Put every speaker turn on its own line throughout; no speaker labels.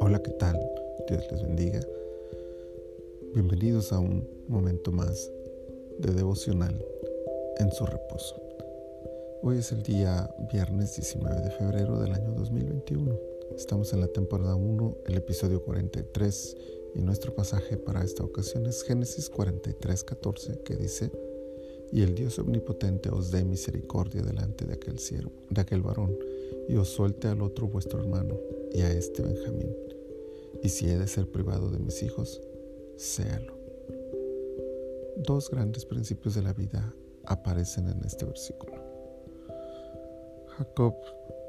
Hola, ¿qué tal? Dios les bendiga. Bienvenidos a un momento más de devocional en su reposo. Hoy es el día viernes 19 de febrero del año 2021. Estamos en la temporada 1, el episodio 43 y nuestro pasaje para esta ocasión es Génesis 43, 14 que dice, y el Dios omnipotente os dé misericordia delante de aquel siervo, de aquel varón, y os suelte al otro vuestro hermano, y a este Benjamín y si he de ser privado de mis hijos, séalo. Dos grandes principios de la vida aparecen en este versículo. Jacob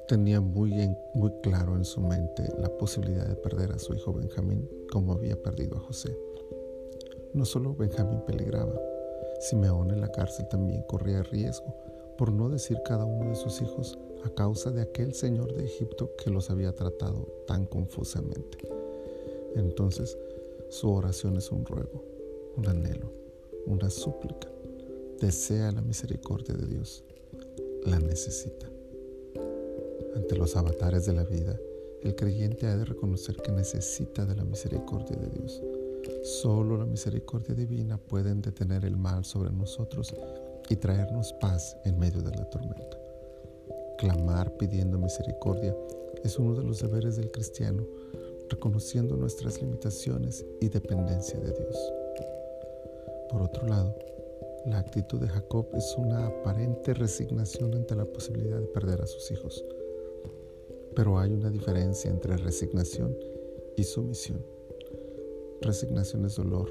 tenía muy, muy claro en su mente la posibilidad de perder a su hijo Benjamín como había perdido a José. No solo Benjamín peligraba, Simeón en la cárcel también corría riesgo, por no decir cada uno de sus hijos, a causa de aquel señor de Egipto que los había tratado tan confusamente. Entonces su oración es un ruego, un anhelo, una súplica. Desea la misericordia de Dios, la necesita. Ante los avatares de la vida, el creyente ha de reconocer que necesita de la misericordia de Dios. Solo la misericordia divina puede detener el mal sobre nosotros y traernos paz en medio de la tormenta. Clamar pidiendo misericordia es uno de los deberes del cristiano reconociendo nuestras limitaciones y dependencia de Dios. Por otro lado, la actitud de Jacob es una aparente resignación ante la posibilidad de perder a sus hijos. Pero hay una diferencia entre resignación y sumisión. Resignación es dolor,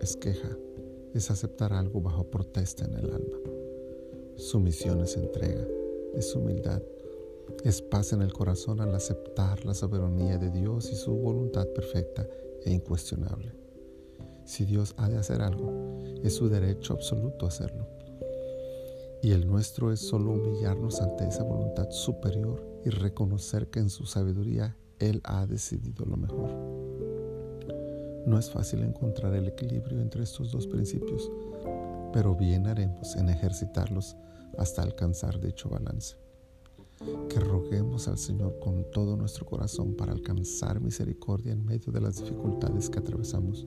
es queja, es aceptar algo bajo protesta en el alma. Sumisión es entrega, es humildad, es paz en el corazón al aceptar la soberanía de Dios y su voluntad perfecta e incuestionable. Si Dios ha de hacer algo, es su derecho absoluto hacerlo. Y el nuestro es solo humillarnos ante esa voluntad superior y reconocer que en su sabiduría Él ha decidido lo mejor. No es fácil encontrar el equilibrio entre estos dos principios, pero bien haremos en ejercitarlos hasta alcanzar dicho balance que roguemos al Señor con todo nuestro corazón para alcanzar misericordia en medio de las dificultades que atravesamos,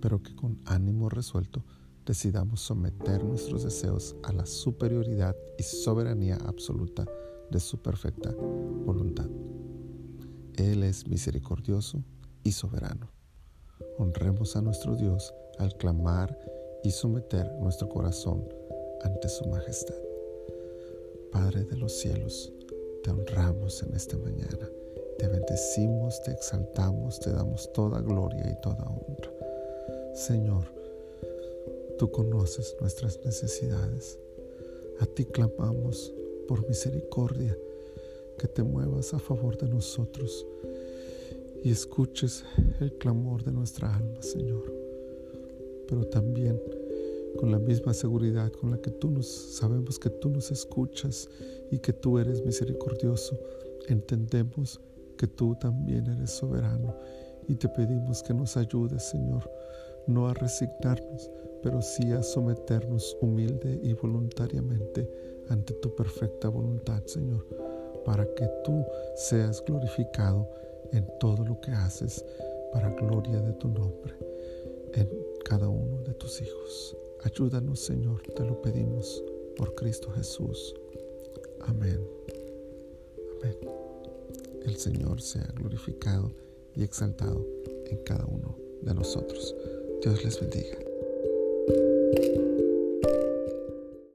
pero que con ánimo resuelto decidamos someter nuestros deseos a la superioridad y soberanía absoluta de su perfecta voluntad. Él es misericordioso y soberano. Honremos a nuestro Dios al clamar y someter nuestro corazón ante su majestad. Padre de los cielos, te honramos en esta mañana, te bendecimos, te exaltamos, te damos toda gloria y toda honra. Señor, tú conoces nuestras necesidades. A ti clamamos por misericordia, que te muevas a favor de nosotros y escuches el clamor de nuestra alma, Señor. Pero también con la misma seguridad con la que tú nos sabemos que tú nos escuchas y que tú eres misericordioso, entendemos que tú también eres soberano y te pedimos que nos ayudes, Señor, no a resignarnos, pero sí a someternos humilde y voluntariamente ante tu perfecta voluntad, Señor, para que tú seas glorificado en todo lo que haces para gloria de tu nombre, en cada uno de tus hijos. Ayúdanos, Señor, te lo pedimos por Cristo Jesús. Amén. Amén. El Señor sea glorificado y exaltado en cada uno de nosotros. Dios les bendiga.